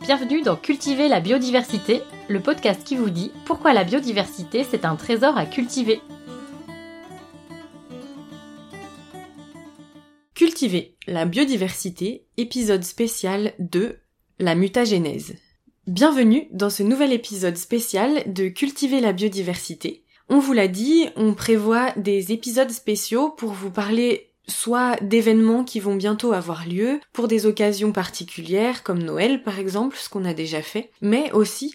Bienvenue dans Cultiver la biodiversité, le podcast qui vous dit pourquoi la biodiversité c'est un trésor à cultiver. Cultiver la biodiversité, épisode spécial de la mutagénèse. Bienvenue dans ce nouvel épisode spécial de Cultiver la biodiversité. On vous l'a dit, on prévoit des épisodes spéciaux pour vous parler soit d'événements qui vont bientôt avoir lieu, pour des occasions particulières comme Noël par exemple, ce qu'on a déjà fait, mais aussi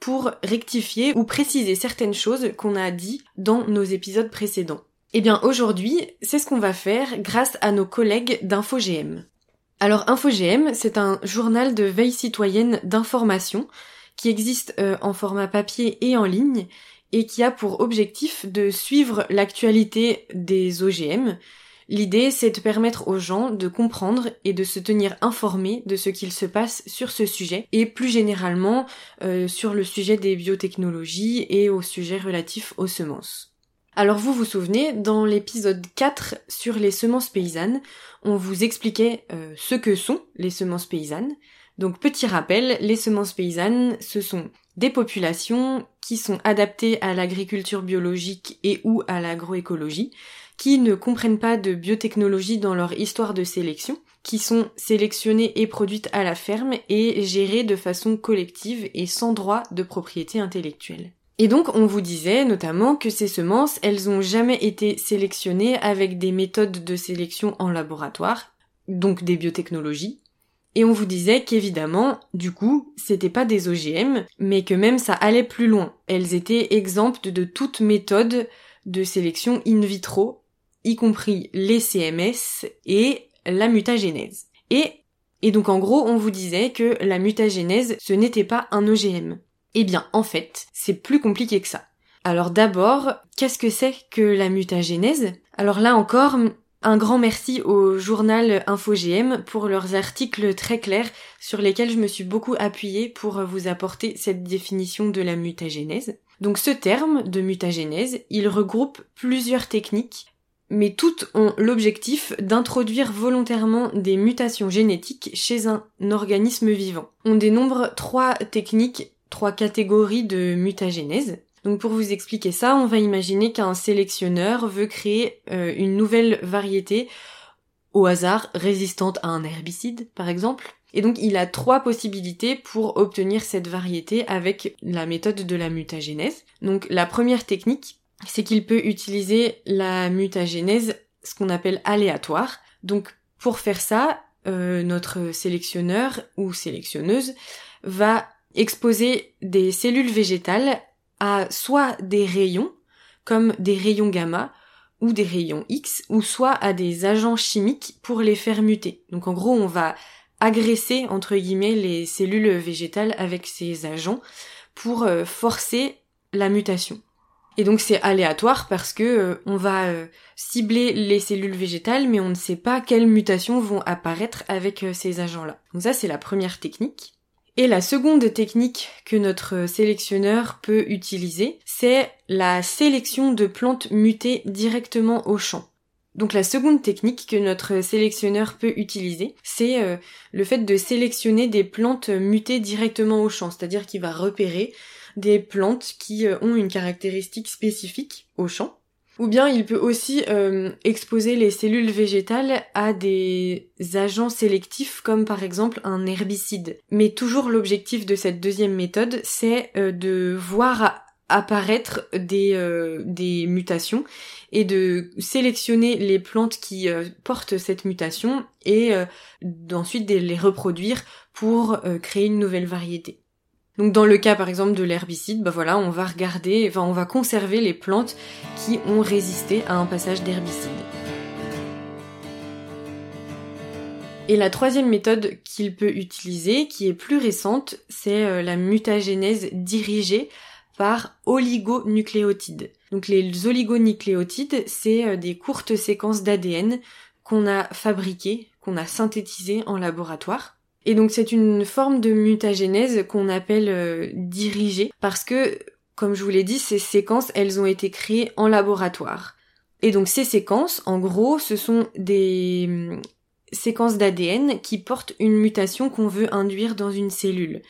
pour rectifier ou préciser certaines choses qu'on a dit dans nos épisodes précédents. Eh bien aujourd'hui, c'est ce qu'on va faire grâce à nos collègues d'InfoGM. Alors InfoGM, c'est un journal de veille citoyenne d'information qui existe euh, en format papier et en ligne et qui a pour objectif de suivre l'actualité des OGM L'idée, c'est de permettre aux gens de comprendre et de se tenir informés de ce qu'il se passe sur ce sujet et plus généralement euh, sur le sujet des biotechnologies et au sujet relatif aux semences. Alors vous vous souvenez, dans l'épisode 4 sur les semences paysannes, on vous expliquait euh, ce que sont les semences paysannes. Donc petit rappel, les semences paysannes, ce sont des populations qui sont adaptées à l'agriculture biologique et ou à l'agroécologie, qui ne comprennent pas de biotechnologie dans leur histoire de sélection, qui sont sélectionnées et produites à la ferme et gérées de façon collective et sans droit de propriété intellectuelle. Et donc on vous disait notamment que ces semences, elles ont jamais été sélectionnées avec des méthodes de sélection en laboratoire, donc des biotechnologies. Et on vous disait qu'évidemment, du coup, c'était pas des OGM, mais que même ça allait plus loin. Elles étaient exemptes de toute méthode de sélection in vitro y compris les CMS et la mutagénèse. Et, et donc en gros, on vous disait que la mutagénèse, ce n'était pas un OGM. Eh bien, en fait, c'est plus compliqué que ça. Alors d'abord, qu'est-ce que c'est que la mutagénèse Alors là encore, un grand merci au journal InfoGM pour leurs articles très clairs sur lesquels je me suis beaucoup appuyée pour vous apporter cette définition de la mutagénèse. Donc ce terme de mutagénèse, il regroupe plusieurs techniques mais toutes ont l'objectif d'introduire volontairement des mutations génétiques chez un organisme vivant. On dénombre trois techniques, trois catégories de mutagénèse. Donc pour vous expliquer ça, on va imaginer qu'un sélectionneur veut créer euh, une nouvelle variété au hasard résistante à un herbicide par exemple. Et donc il a trois possibilités pour obtenir cette variété avec la méthode de la mutagénèse. Donc la première technique, c'est qu'il peut utiliser la mutagénèse, ce qu'on appelle aléatoire. Donc pour faire ça, euh, notre sélectionneur ou sélectionneuse va exposer des cellules végétales à soit des rayons, comme des rayons gamma, ou des rayons X, ou soit à des agents chimiques pour les faire muter. Donc en gros, on va agresser, entre guillemets, les cellules végétales avec ces agents pour euh, forcer la mutation. Et donc c'est aléatoire parce que euh, on va euh, cibler les cellules végétales mais on ne sait pas quelles mutations vont apparaître avec euh, ces agents-là. Donc ça c'est la première technique. Et la seconde technique que notre sélectionneur peut utiliser, c'est la sélection de plantes mutées directement au champ. Donc la seconde technique que notre sélectionneur peut utiliser, c'est le fait de sélectionner des plantes mutées directement au champ, c'est-à-dire qu'il va repérer des plantes qui euh, ont une caractéristique spécifique au champ. Ou bien il peut aussi euh, exposer les cellules végétales à des agents sélectifs comme par exemple un herbicide. Mais toujours l'objectif de cette deuxième méthode, c'est euh, de voir apparaître des, mutations et de sélectionner les plantes qui portent cette mutation et d'ensuite de les reproduire pour créer une nouvelle variété. Donc dans le cas par exemple de l'herbicide, bah voilà, on va regarder, enfin on va conserver les plantes qui ont résisté à un passage d'herbicide. Et la troisième méthode qu'il peut utiliser, qui est plus récente, c'est euh, la mutagénèse dirigée par oligonucléotides. Donc les oligonucléotides, c'est euh, des courtes séquences d'ADN qu'on a fabriquées, qu'on a synthétisées en laboratoire. Et donc c'est une forme de mutagénèse qu'on appelle euh, dirigée parce que, comme je vous l'ai dit, ces séquences, elles ont été créées en laboratoire. Et donc ces séquences, en gros, ce sont des séquences d'ADN qui portent une mutation qu'on veut induire dans une cellule.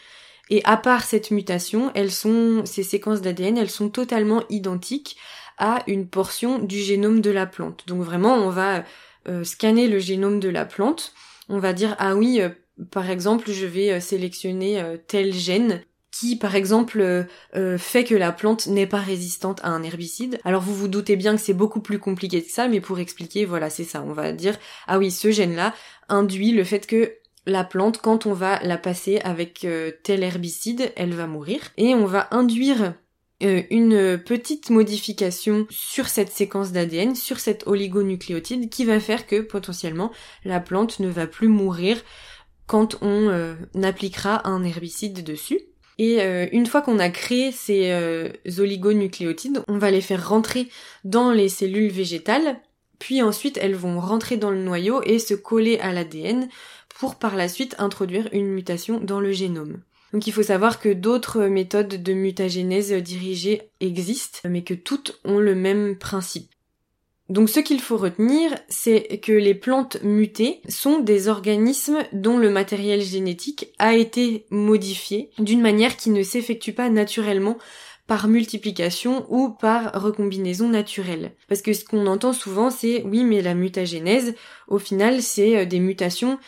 Et à part cette mutation, elles sont, ces séquences d'ADN, elles sont totalement identiques à une portion du génome de la plante. Donc vraiment, on va euh, scanner le génome de la plante. On va dire, ah oui, euh, par exemple, je vais euh, sélectionner tel gène qui, par exemple, fait que la plante n'est pas résistante à un herbicide. Alors vous vous doutez bien que c'est beaucoup plus compliqué que ça, mais pour expliquer, voilà, c'est ça. On va dire, ah oui, ce gène-là induit le fait que la plante, quand on va la passer avec tel herbicide, elle va mourir. Et on va induire euh, une petite modification sur cette séquence d'ADN, sur cette oligonucléotide, qui va faire que potentiellement la plante ne va plus mourir quand on euh, appliquera un herbicide dessus. Et euh, une fois qu'on a créé ces oligonucléotides, on va les faire rentrer dans les cellules végétales, puis ensuite elles vont rentrer dans le noyau et se coller à l'ADN pour par la suite introduire une mutation dans le génome. Donc il faut savoir que d'autres méthodes de mutagénèse dirigée existent, mais que toutes ont le même principe. Donc ce qu'il faut retenir, c'est que les plantes mutées sont des organismes dont le matériel génétique a été modifié d'une manière qui ne s'effectue pas naturellement par multiplication ou par recombinaison naturelle. Parce que ce qu'on entend souvent, c'est oui, mais la mutagénèse, au final, c'est euh, des mutations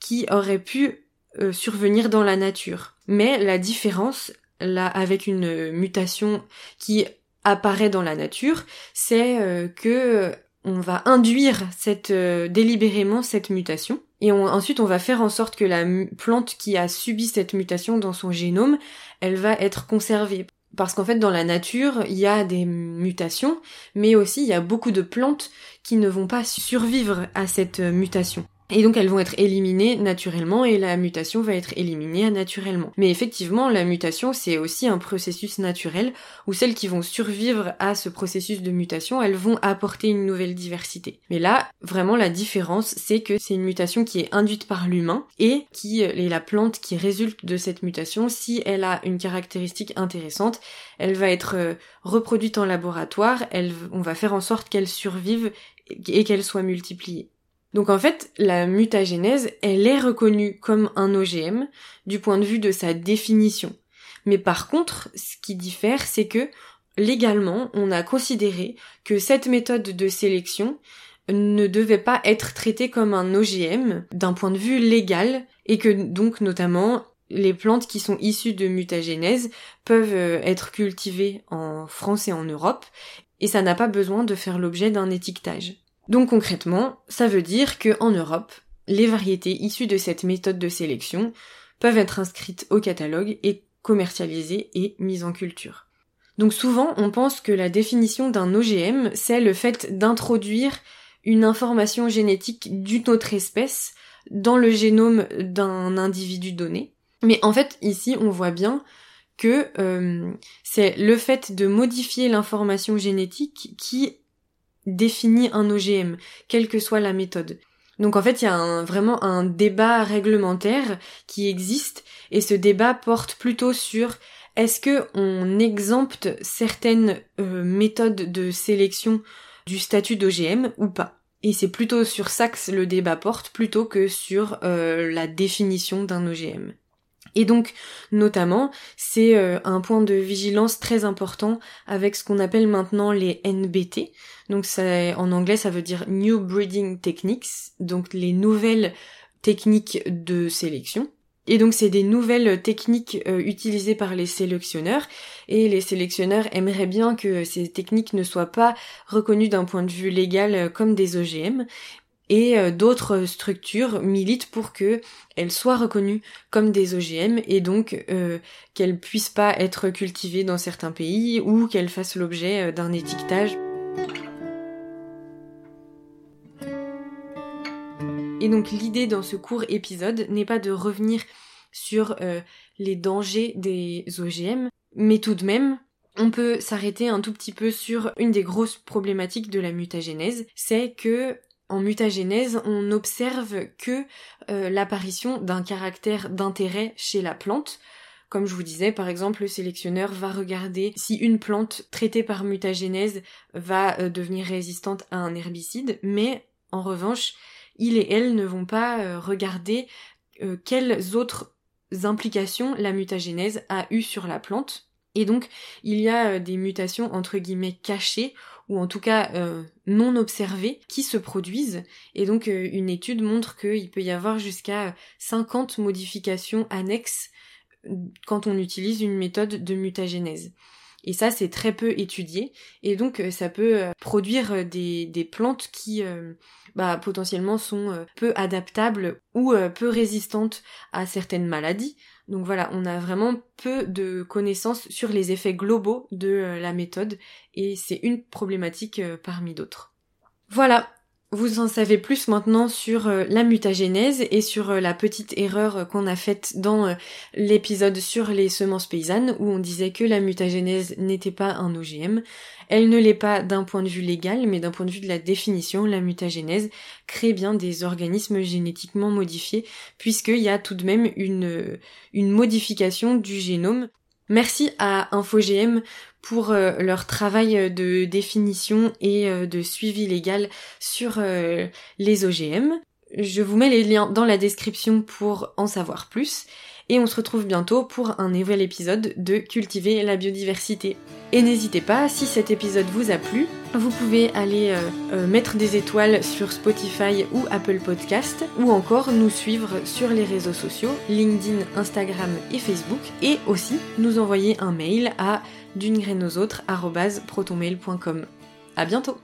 qui auraient pu euh, survenir dans la nature. Mais la différence, là, avec une mutation qui apparaît dans la nature, c'est euh, que on va induire cette euh, délibérément cette mutation et ensuite on va faire en sorte que la plante qui a subi cette mutation dans son génome, elle va être conservée. Parce qu'en fait, dans la nature, il y a des mutations, mais aussi il y a beaucoup de plantes qui ne vont pas survivre à cette mutation. Et donc elles vont être éliminées naturellement et la mutation va être éliminée naturellement. Mais effectivement, la mutation, c'est aussi un processus naturel où celles qui vont survivre à ce processus de mutation, elles vont apporter une nouvelle diversité. Mais là, vraiment la différence, c'est que c'est une mutation qui est induite par l'humain et qui est la plante qui résulte de cette mutation, si elle a une caractéristique intéressante, elle va être euh, reproduite en laboratoire, on va faire en sorte qu'elle survive et qu'elle soit multipliée. Donc en fait, la mutagénèse, elle est reconnue comme un OGM du point de vue de sa définition. Mais par contre, ce qui diffère, c'est que légalement, on a considéré que cette méthode de sélection ne devait pas être traitée comme un OGM d'un point de vue légal et que donc notamment les plantes qui sont issues de mutagénèse peuvent euh, être cultivées en France et en Europe et ça n'a pas besoin de faire l'objet d'un étiquetage. Donc concrètement, ça veut dire que en Europe, les variétés issues de cette méthode de sélection peuvent être inscrites au catalogue et commercialisées et mises en culture. Donc souvent, on pense que la définition d'un OGM, c'est le fait d'introduire une information génétique d'une autre espèce dans le génome d'un individu donné. Mais en fait, ici, on voit bien que euh, c'est le fait de modifier l'information génétique qui définit un OGM, quelle que soit la méthode. Donc en fait, il y a vraiment un débat réglementaire qui existe et ce débat porte plutôt sur est-ce que on exempte certaines euh, méthodes de sélection du statut d'OGM ou pas. Et c'est plutôt sur ça que le débat porte plutôt que sur euh, la définition d'un OGM. Et donc, notamment, c'est euh, un point de vigilance très important avec ce qu'on appelle maintenant les NBT. Donc, en anglais, ça veut dire New Breeding Techniques, donc les nouvelles techniques de sélection. Et donc c'est des nouvelles techniques euh, utilisées par les sélectionneurs et les sélectionneurs aimeraient bien que ces techniques ne soient pas reconnues d'un point de vue légal euh, comme des OGM, et euh, d'autres structures militent pour que elles soient reconnues comme des OGM et donc euh, qu'elles puissent pas être cultivées dans certains pays ou qu'elles fassent l'objet euh, d'un étiquetage. Et donc l'idée dans ce court épisode n'est pas de revenir sur les dangers des OGM, mais tout de même, on peut s'arrêter un tout petit peu sur une des grosses problématiques de la mutagénèse, c'est que en mutagénèse, on n'observe que euh, l'apparition d'un caractère d'intérêt chez la plante. Comme je vous disais, par exemple, le sélectionneur va regarder si une plante traitée par mutagénèse va euh, devenir résistante à un herbicide, mais en revanche, il et elle ne vont pas regarder quelles autres implications la mutagénèse a eu sur la plante. Et donc, il y a des mutations entre guillemets cachées ou en tout cas euh, non observées qui se produisent. Et donc euh, une étude montre qu'il peut y avoir jusqu'à 50 modifications annexes euh, quand on utilise une méthode de mutagénèse. Et ça, c'est très peu étudié. Et donc, ça peut produire des, des plantes qui, bah, potentiellement, sont peu adaptables ou peu résistantes à certaines maladies. Donc voilà, on a vraiment peu de connaissances sur les effets globaux de euh, la méthode et c'est une problématique euh, parmi d'autres. Voilà, vous en savez plus maintenant sur euh, la mutagénèse et sur euh, la petite erreur euh, qu'on a faite dans l'épisode sur les semences paysannes où on disait que la mutagénèse n'était pas un OGM. Elle ne l'est pas d'un point de vue légal, mais d'un point de vue de la définition, la mutagénèse crée bien des organismes génétiquement modifiés puisqu'il y a tout de même une, une modification du génome Merci à InfoGM pour euh, leur travail de définition et euh, de suivi légal sur euh, les OGM. Je vous mets les liens dans la description pour en savoir plus et on se retrouve bientôt pour un nouvel épisode de Cultiver la biodiversité. Et n'hésitez pas, si cet épisode vous a plu, vous pouvez aller euh, euh, mettre des étoiles sur Spotify ou Apple Podcast, ou encore nous suivre sur les réseaux sociaux, LinkedIn, Instagram et Facebook, et aussi nous envoyer un mail à d'une graine À bientôt